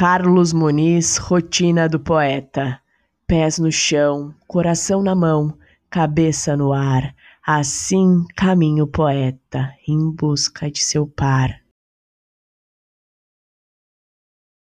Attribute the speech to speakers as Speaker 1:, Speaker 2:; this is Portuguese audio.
Speaker 1: Carlos Muniz, rotina do poeta. Pés no chão, coração na mão, cabeça no ar. Assim caminha o poeta em busca de seu par.